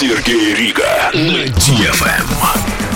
Сергей Рига на DFM.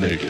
Snake.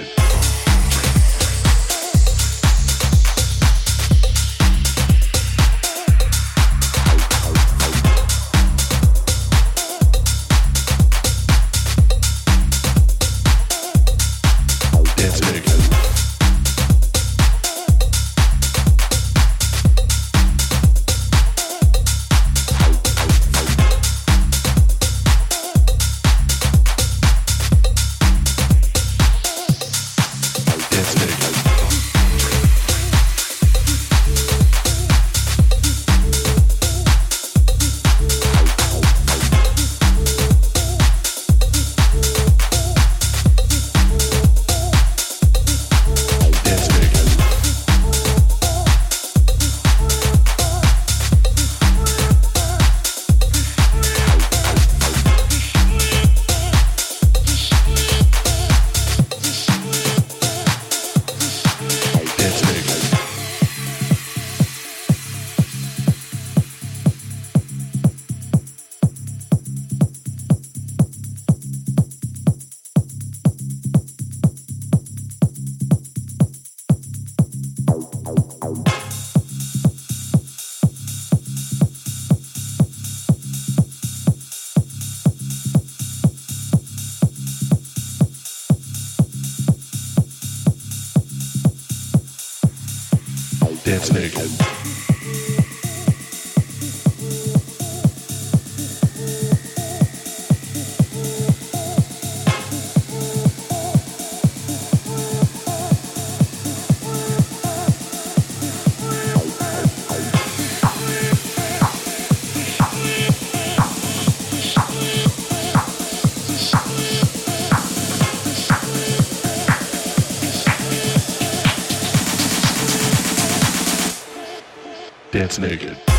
It's naked.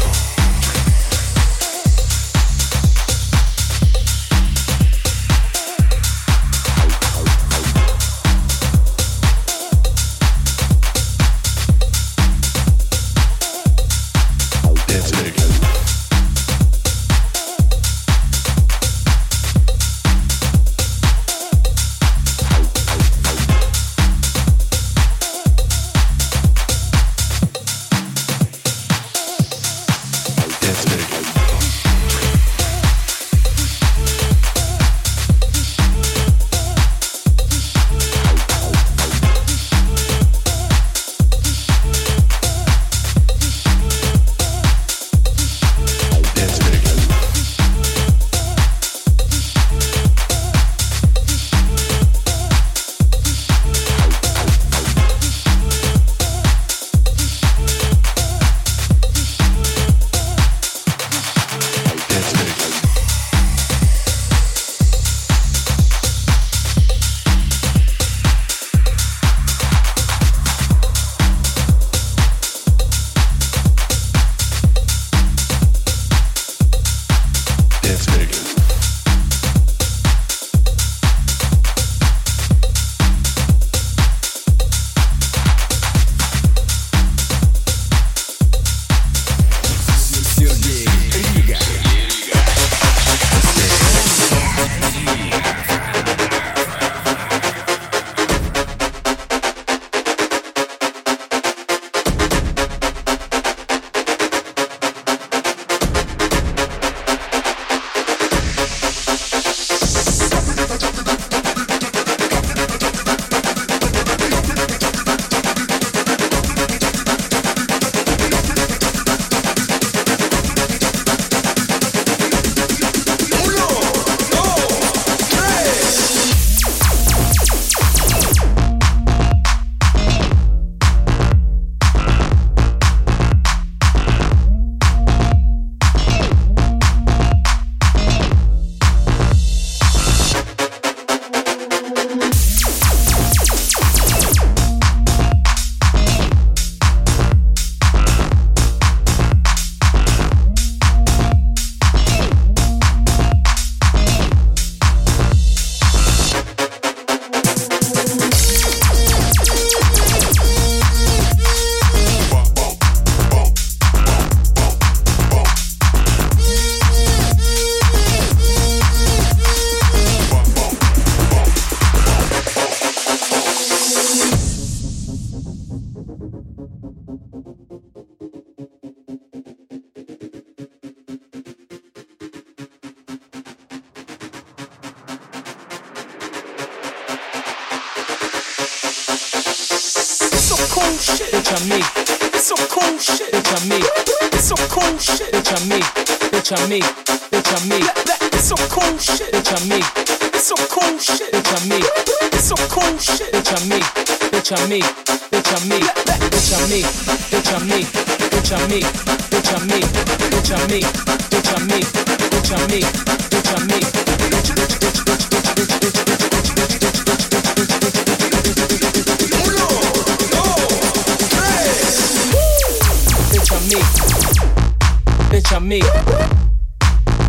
bitch I'm me.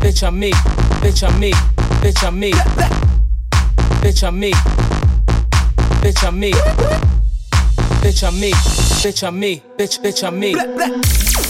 Bitch I'm me. Bitch on me. Bitch on me. Bitch I'm me. Bitch on me. Bitch I'm me. Bitch I'm me. Bitch bitch I'm me.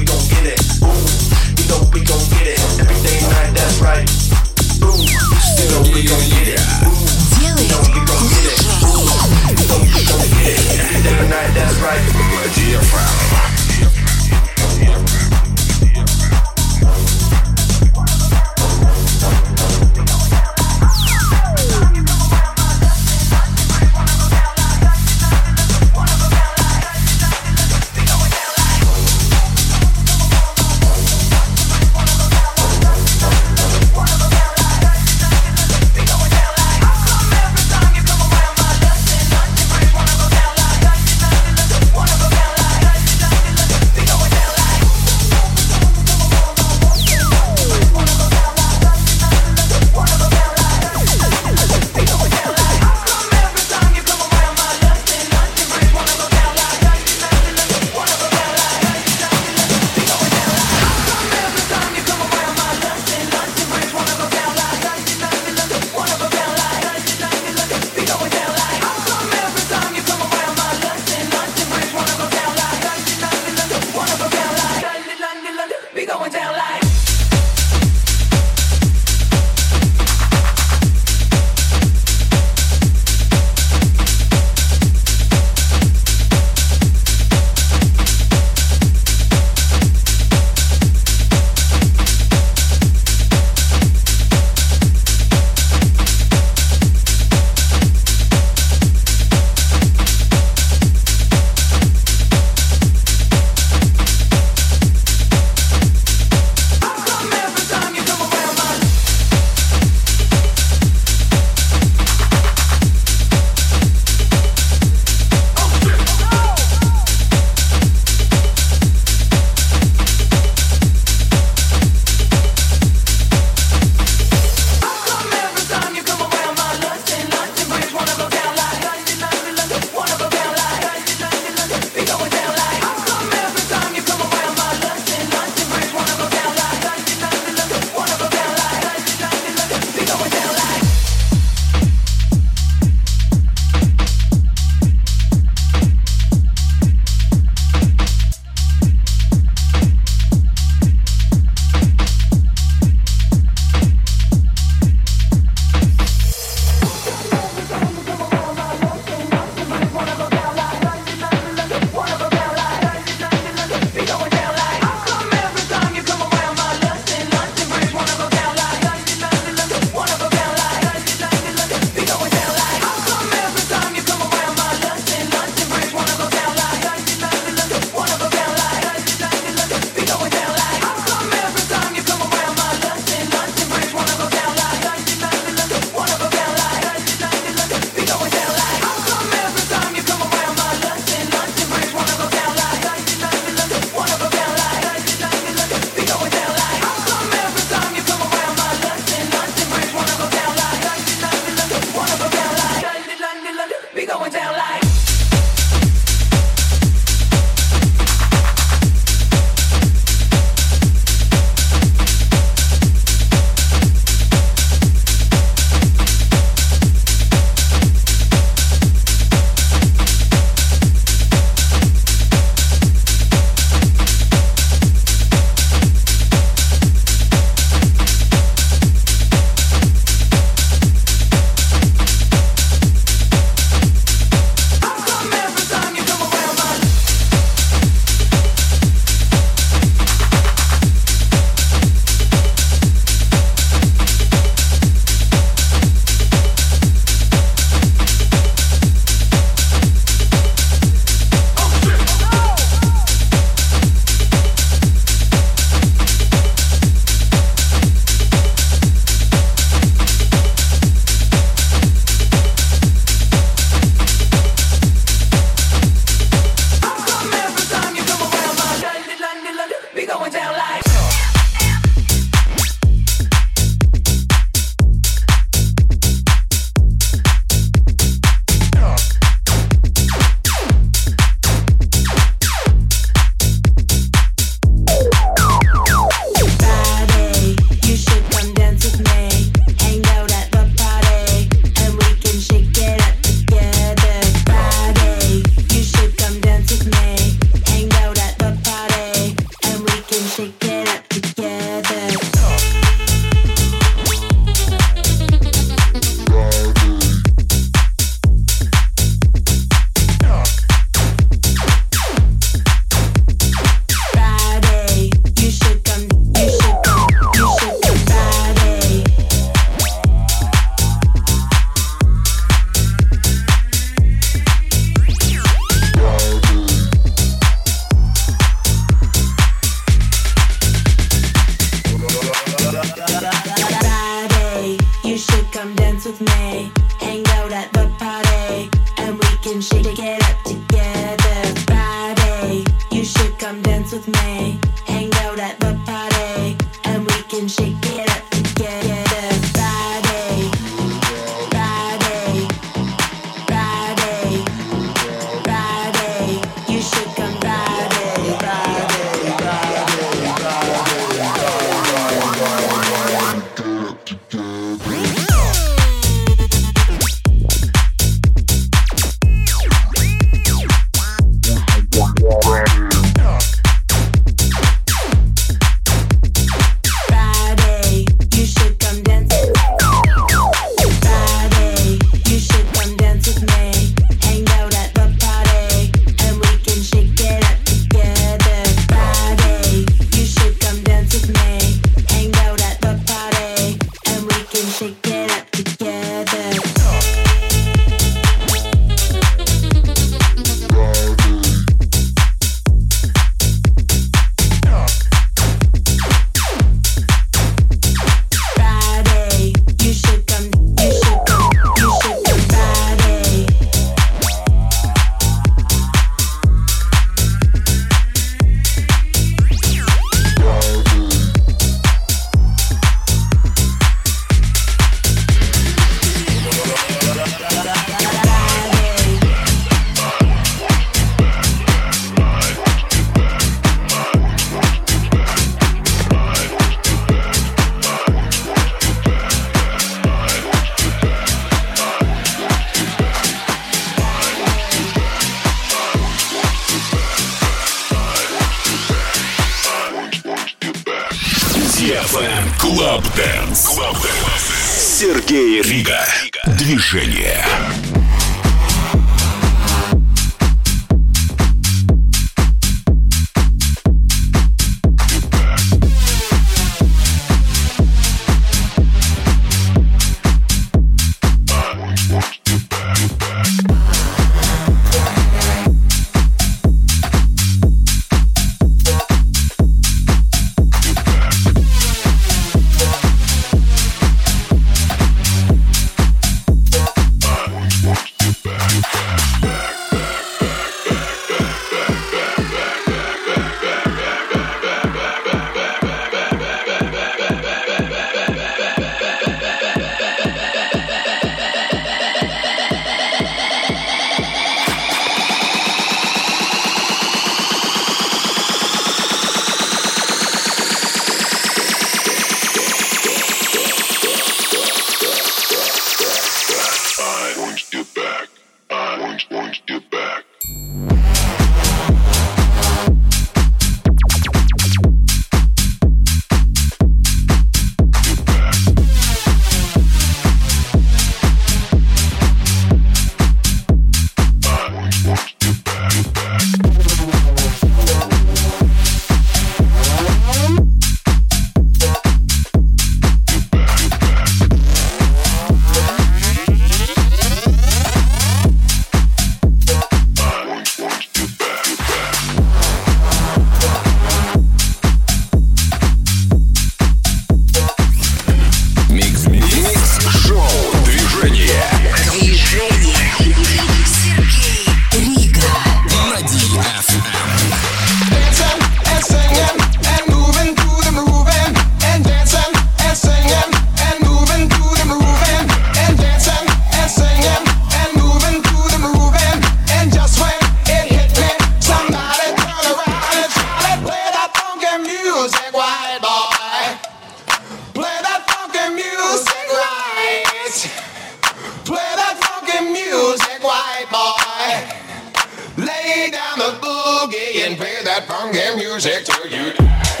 Play that funky music, white